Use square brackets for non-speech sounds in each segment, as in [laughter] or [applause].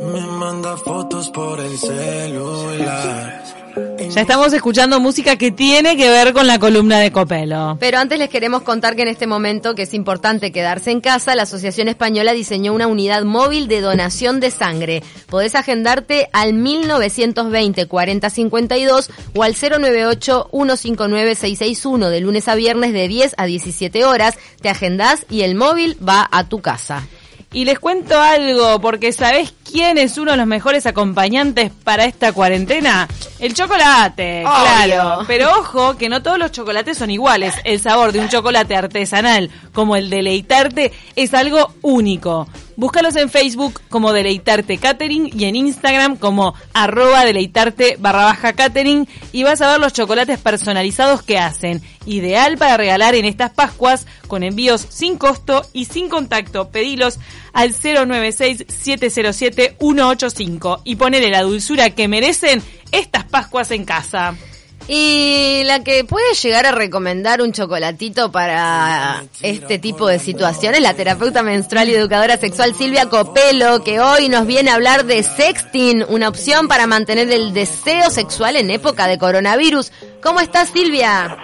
Me manda fotos por el celular. Ya estamos escuchando música que tiene que ver con la columna de Copelo. Pero antes les queremos contar que en este momento, que es importante quedarse en casa, la Asociación Española diseñó una unidad móvil de donación de sangre. Podés agendarte al 1920-4052 o al 098-159-661 de lunes a viernes de 10 a 17 horas. Te agendás y el móvil va a tu casa. Y les cuento algo, porque ¿sabés quién es uno de los mejores acompañantes para esta cuarentena? El chocolate, claro. Pero ojo, que no todos los chocolates son iguales. El sabor de un chocolate artesanal como el deleitarte es algo único. Búscalos en Facebook como Deleitarte Catering y en Instagram como arroba deleitarte barra baja catering y vas a ver los chocolates personalizados que hacen. Ideal para regalar en estas Pascuas con envíos sin costo y sin contacto. Pedilos al 096-707-185 y ponele la dulzura que merecen estas Pascuas en casa. Y la que puede llegar a recomendar un chocolatito para este tipo de situaciones, la terapeuta menstrual y educadora sexual Silvia Copelo, que hoy nos viene a hablar de sexting, una opción para mantener el deseo sexual en época de coronavirus. ¿Cómo estás, Silvia?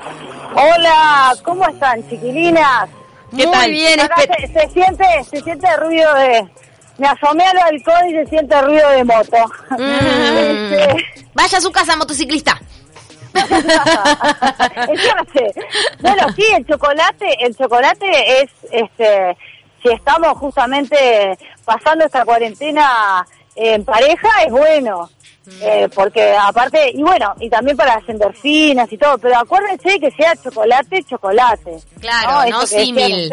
Hola, ¿cómo están, chiquilinas? ¿Qué Muy tal? bien, se, se siente, se siente ruido de... Me asomé al balcón y se siente ruido de moto. Este, [laughs] Vaya a su casa, motociclista. [laughs] Bueno, sí, el chocolate, el chocolate es, este, si estamos justamente pasando esta cuarentena en pareja, es bueno. Eh, porque aparte, y bueno, y también para las endorfinas y todo, pero acuérdense que sea chocolate, chocolate. Claro, no decían símil.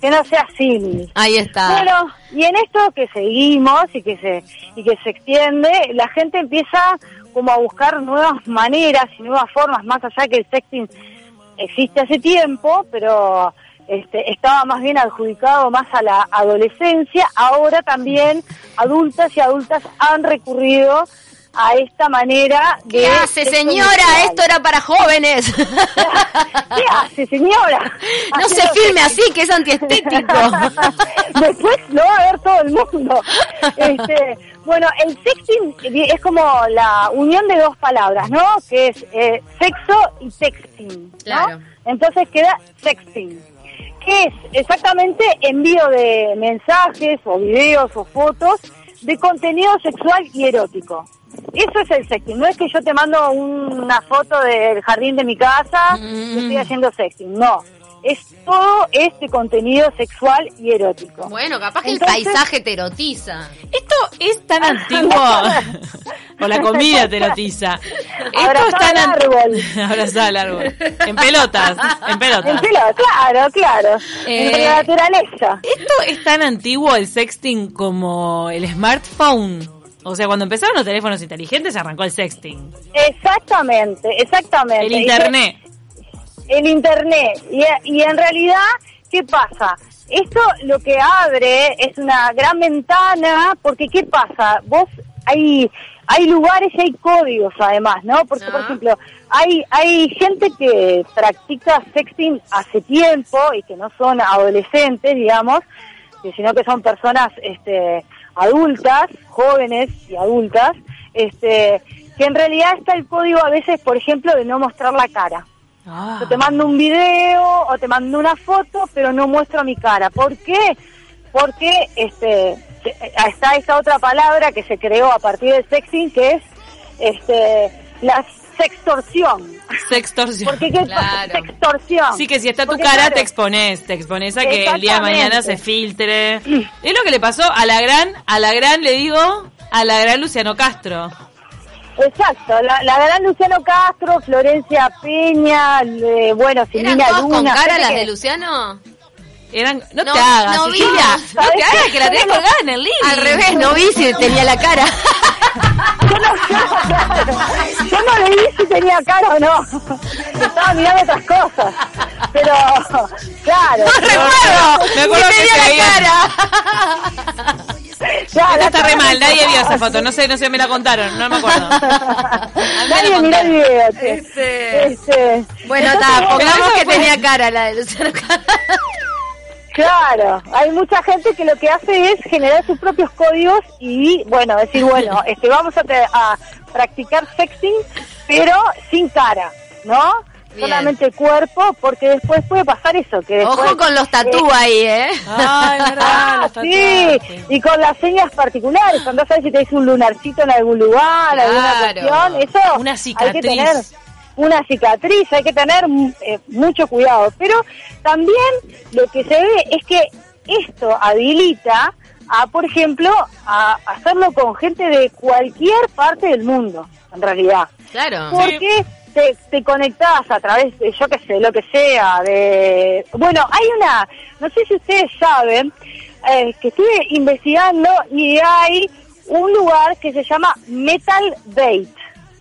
Que no sea símil. Ahí está. Bueno, y en esto que seguimos y que se y que se extiende, la gente empieza como a buscar nuevas maneras y nuevas formas, más allá que el sexting existe hace tiempo, pero este, estaba más bien adjudicado más a la adolescencia. Ahora también adultas y adultas han recurrido a esta manera de... ¿Qué hace, señora? Esto era para jóvenes. [laughs] ¿Qué hace, señora? No se filme así, que es antiestético. [laughs] Después lo va a ver todo el mundo. Este, bueno, el sexting es como la unión de dos palabras, ¿no? Que es eh, sexo y texting, ¿no? Claro. Entonces queda sexting, que es exactamente envío de mensajes o videos o fotos de contenido sexual y erótico. Eso es el sexting, no es que yo te mando una foto del jardín de mi casa y estoy haciendo sexting, no. Es todo este contenido sexual y erótico. Bueno, capaz que el paisaje te erotiza. Esto es tan [laughs] antiguo. o la comida te erotiza. Esto es tan árbol. [laughs] Abrazar al árbol. En pelotas. En En pelotas. pelo, claro, claro. Eh, Entre la naturaleza. Esto es tan antiguo el sexting como el smartphone. O sea, cuando empezaron los teléfonos inteligentes arrancó el sexting. Exactamente, exactamente. El internet. el internet. Y, y en realidad, ¿qué pasa? Esto lo que abre es una gran ventana, porque ¿qué pasa? Vos hay hay lugares y hay códigos además, ¿no? Porque, por Ah. ejemplo, hay hay gente que practica sexting hace tiempo y que no son adolescentes, digamos, sino que son personas este adultas, jóvenes y adultas, este que en realidad está el código a veces, por ejemplo, de no mostrar la cara. Ah. Yo te mando un video o te mando una foto, pero no muestro mi cara. ¿Por qué? Porque este se- está esta otra palabra que se creó a partir del sexting, que es este la sextorsión. Sextorsión. Porque qué Claro. sextorsión. Sí, que si está tu Porque, cara, claro, te expones, te expones a que el día de mañana se filtre. [clears throat] Es lo que le pasó a la gran, a la gran, le digo, a la gran Luciano Castro. Exacto, la, la gran Luciano Castro, Florencia Peña, le- bueno, ¿Eran Silvina todos con Luna. cara las que- de Luciano? Eran, no, No, te hagas, no vi. No ¿Sabes te hagas que la tenés colgada en el living. Al revés, no vi si tenía la cara. [laughs] Yo no, claro, yo no le vi si tenía cara o no. Estaba mirando otras cosas. Pero, claro. No recuerdo. Me acuerdo si que tenía la cara. [laughs] claro, Esta está re mal, nadie vio esa foto, no sé, no sé, me la contaron, no me acuerdo. [laughs] Nadie miró el video. Este. Este, Bueno, está, pongamos que fue- tenía cara la de Luciano. Claro, hay mucha gente que lo que hace es generar sus propios códigos y, bueno, decir, bueno, este, vamos a, a practicar sexting, pero sin cara, ¿no? Solamente cuerpo, porque después puede pasar eso. que Ojo con los tatú ahí, ¿eh? [laughs] Es verdad, Ah, los sí, y con las señas particulares, cuando sabes si te un lunarcito en algún lugar, alguna Claro. cuestión, eso Una hay que cicatriz. tener una cicatriz, hay que tener eh, mucho cuidado. Pero también lo que se ve es que esto habilita a, por ejemplo, a hacerlo con gente de cualquier parte del mundo, en realidad. Claro. Porque te, te conectás a través de, yo qué sé, lo que sea, de... Bueno, hay una, no sé si ustedes saben, eh, que estuve investigando y hay un lugar que se llama Metal. ¿Qué,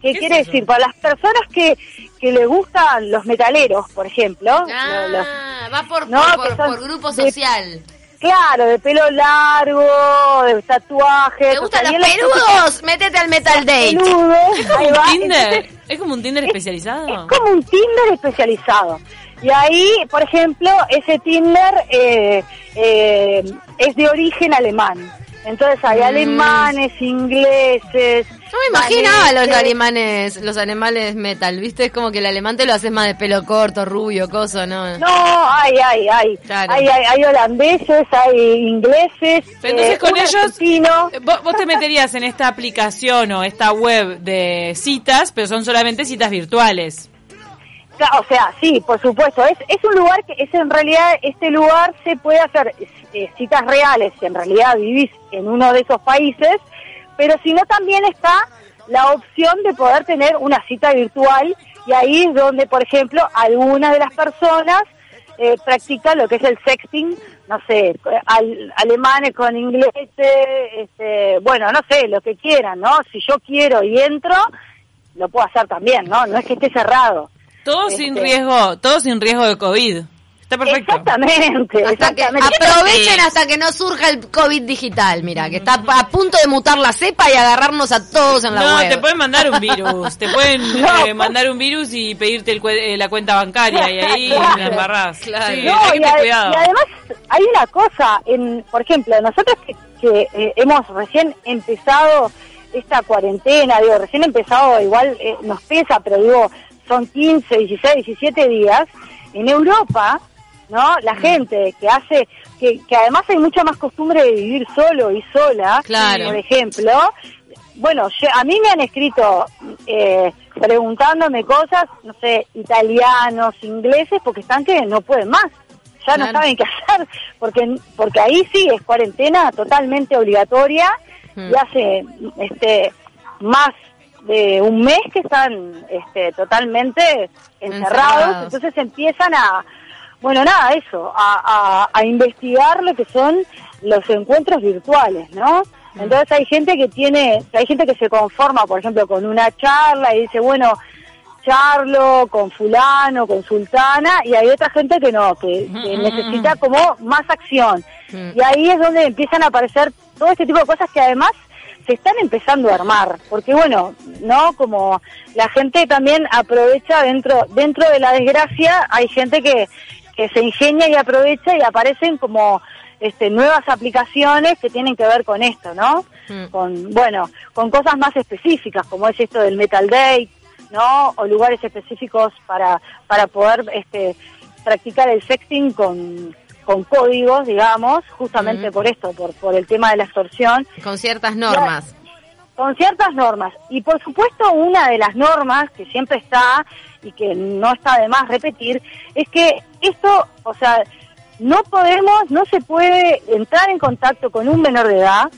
¿Qué quiere es decir? Para las personas que, que les gustan los metaleros, por ejemplo. los- Ah, va por, No, por, que por- son por grupo social. Claro, de pelo largo, de tatuajes. ¿Te gustan los peludos? Métete al Metal Date. peludo, ahí ¿Un va. Tinder? Entonces, ¿Es como un Tinder especializado? Es como un Tinder especializado. Y ahí, por ejemplo, ese Tinder eh, eh, es de origen alemán. Entonces hay Mm. alemanes, ingleses. Yo me imaginaba los alemanes, los alemanes metal, ¿viste? Es como que el alemán te lo haces más de pelo corto, rubio, coso, ¿no? No, hay, hay, hay. Claro. Hay, hay, hay holandeses, hay ingleses. Pero entonces eh, con ellos, vos, vos te meterías en esta aplicación o esta web de citas, pero son solamente citas virtuales. O sea, sí, por supuesto. Es, es un lugar que es en realidad, este lugar se puede hacer eh, citas reales, si en realidad vivís en uno de esos países, pero si no también está la opción de poder tener una cita virtual y ahí es donde, por ejemplo, algunas de las personas eh, practican lo que es el sexting, no sé, al- alemanes con ingleses, este, bueno, no sé, lo que quieran, ¿no? Si yo quiero y entro, lo puedo hacer también, ¿no? No es que esté cerrado. Todo Este- sin riesgo, todo sin riesgo de COVID. Está perfecto. Exactamente, Hasta que aprovechen hasta que no surja el COVID digital, mira, que está a punto de mutar la cepa y agarrarnos a todos en la No, web. te pueden mandar un virus, te pueden [laughs] No. eh, mandar un virus y pedirte el cue- eh, la cuenta bancaria y ahí Claro. la embarrás. Claro. Sí, No, hay que y, tener ade- cuidado. y además hay una cosa, en, por ejemplo, nosotros que, que, eh, hemos recién empezado esta cuarentena, digo, recién empezado, igual eh, nos pesa, pero digo, son 15, 16, 17 días, en Europa, ¿no? Mm. La gente que hace, que, que además hay mucha más costumbre de vivir solo y sola, Claro. por ejemplo, bueno, yo- a mí me han escrito eh, preguntándome cosas, no sé, italianos, ingleses, porque están que no pueden más, ya no saben qué [laughs] hacer, porque porque ahí sí es cuarentena totalmente obligatoria Mm. y hace este más de un mes que están este, totalmente encerrados, Encerrados. entonces empiezan a, bueno, nada, eso, a, a, a investigar lo que son los encuentros virtuales, ¿no? Entonces hay gente que tiene, hay gente que se conforma, por ejemplo, con una charla y dice, bueno, charlo con fulano, con sultana, y hay otra gente que no, que, que necesita como más acción. Mm. Y ahí es donde empiezan a aparecer todo este tipo de cosas que además se están empezando a armar, porque bueno, no como la gente también aprovecha dentro dentro de la desgracia, hay gente que que se ingenia y aprovecha y aparecen como este nuevas aplicaciones que tienen que ver con esto, ¿no? Mm. Con bueno, con cosas más específicas como es esto del Metal Date, ¿no? O lugares específicos para para poder este practicar el sexting con con códigos, digamos, justamente Ujú. por esto, por por el tema de la extorsión Con ciertas normas. con ciertas normas. Y por supuesto, una de las normas que siempre está y que no está de más repetir es que esto, o sea, no podemos, no se puede entrar en contacto con un menor de edad,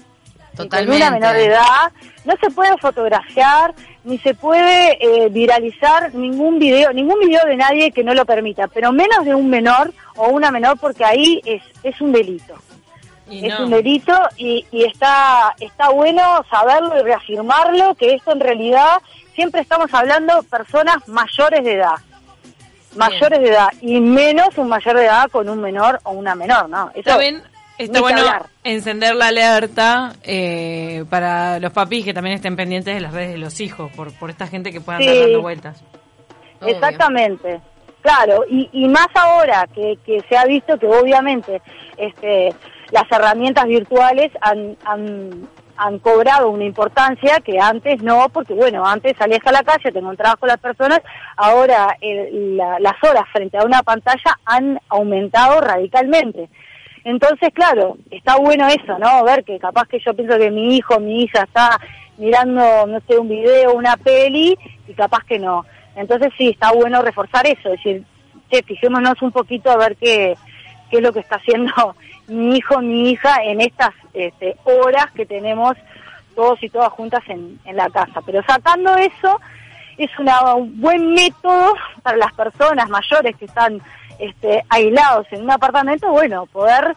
con una menor de edad, no se puede fotografiar, ni se puede eh, viralizar ningún video, ningún video de nadie que no lo permita, pero menos de un menor o una menor porque ahí es, es un delito. Y es no. un delito y, y está está bueno saberlo y reafirmarlo que esto en realidad siempre estamos hablando personas mayores de edad mayores de edad y menos un mayor de edad con un menor o una menor no eso ni está bueno hablar. encender la alerta eh, para los papis que también estén pendientes de las redes de los hijos, por, por esta gente que pueda andar Sí. dando vueltas. Obvio. exactamente Claro, y, y más ahora que, que se ha visto que obviamente este, las herramientas virtuales han, han, han cobrado una importancia que antes no, porque bueno, antes salías a la calle, te encontrabas con las personas, ahora el- la- las horas frente a una pantalla han aumentado radicalmente. Entonces, claro, está bueno eso, ¿no? Ver que capaz que yo pienso que mi hijo, mi hija está mirando, no sé, un video, una peli, y capaz que no. Entonces sí, está bueno reforzar eso, es decir, che, fijémonos un poquito a ver qué, qué es lo que está haciendo mi hijo, mi hija en estas este, horas que tenemos todos y todas juntas en, en la casa. Pero sacando eso, es una- un buen método para las personas mayores que están este, aislados en un apartamento, bueno, poder,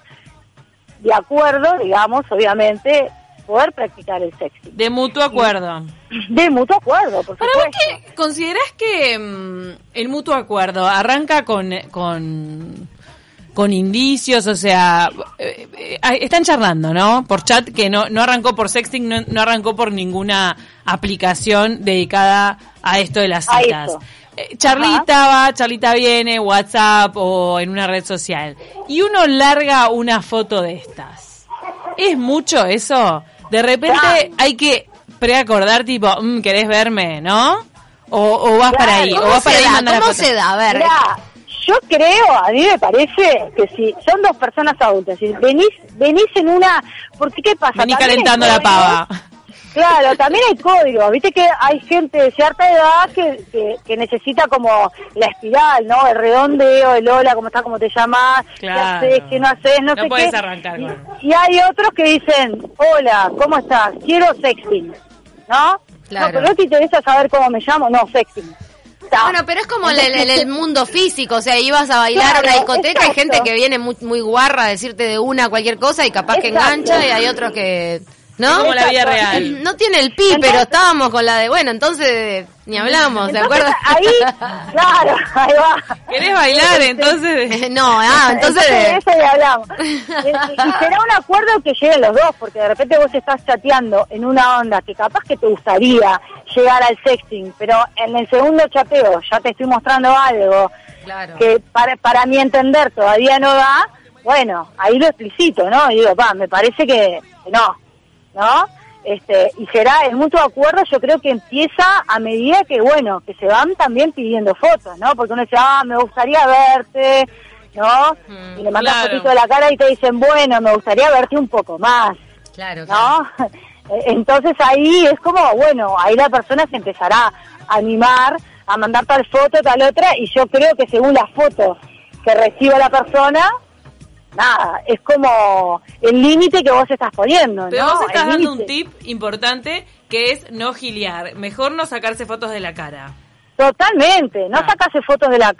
de acuerdo, digamos, obviamente, poder practicar el sexting. De mutuo acuerdo. De mutuo acuerdo, por Para vos, supuesto. ¿qué considerás que mm, el mutuo acuerdo arranca con, con, con indicios? O sea, eh, eh, están charlando, ¿no? Por chat, que no, no arrancó por sexting, no, no arrancó por ninguna aplicación dedicada a esto de las citas. Eh, Charlita va, Charlita viene, WhatsApp o en una red social. Y uno larga una foto de estas. ¿Es mucho eso? De repente hay que preacordar tipo, "Mm, ¿querés verme? ¿no? O, o vas Claro. para ahí, o ¿Cómo vas para se ahí da? mandas la ¿Cómo foto. se da? A ver. Mirá, yo creo, a mí me parece que si son dos personas adultas, si venís, venís en una, porque qué pasa, Vení También hay calentando la pava. Claro, también hay códigos, viste que hay gente de cierta edad que, que, que necesita como la espiral, ¿no? El redondeo, el hola, cómo estás, cómo te llamas, Claro. qué haces, qué no haces, no, No sé podés qué. arrancar Y- hay otros que dicen, hola, ¿cómo estás? Quiero sexting, ¿no? Claro. No, pero no te interesa saber cómo me llamo, no, sexting. Bueno, pero es como el, el- el mundo físico, o sea, ibas a bailar a una discoteca, hay exacto. gente que viene muy, muy guarra a decirte de una cualquier cosa y capaz que engancha y hay otros que... ¿No? Como la vida real. [laughs] No tiene el pi, Entonces- pero estábamos con la de, bueno, entonces ni hablamos, ¿de Entonces, acuerdo? ahí, [laughs] claro, ahí va. ¿Querés bailar? Entonces... [laughs] no, ah, entonces... de eso ya hablamos. Y, y será un acuerdo que lleguen los dos, porque de repente vos estás chateando en una onda que capaz que te gustaría llegar al sexting, pero en el segundo chateo ya te estoy mostrando algo Claro. que para, para mi entender todavía no da, bueno, ahí lo explicito, ¿no? Y digo, va, me parece que no, ¿no? Este, y será el mutuo acuerdo, yo creo que empieza a medida que, bueno, que se van también pidiendo fotos, ¿no? Porque uno dice, ah, me gustaría verte, ¿no? Mm, y le mandas claro. fotito de la cara y te dicen, bueno, me gustaría verte un poco más, Claro, claro. ¿no? [laughs] Entonces ahí es como, bueno, ahí la persona se empezará a animar, a mandar tal foto, tal otra, y yo creo que según la foto que reciba la persona, nada, es como el límite que vos estás poniendo, Pero ¿no? vos estás El dando un tip importante que es no giliar. Mejor no sacarse fotos de la cara. Totalmente, no Ah. sacarse fotos de la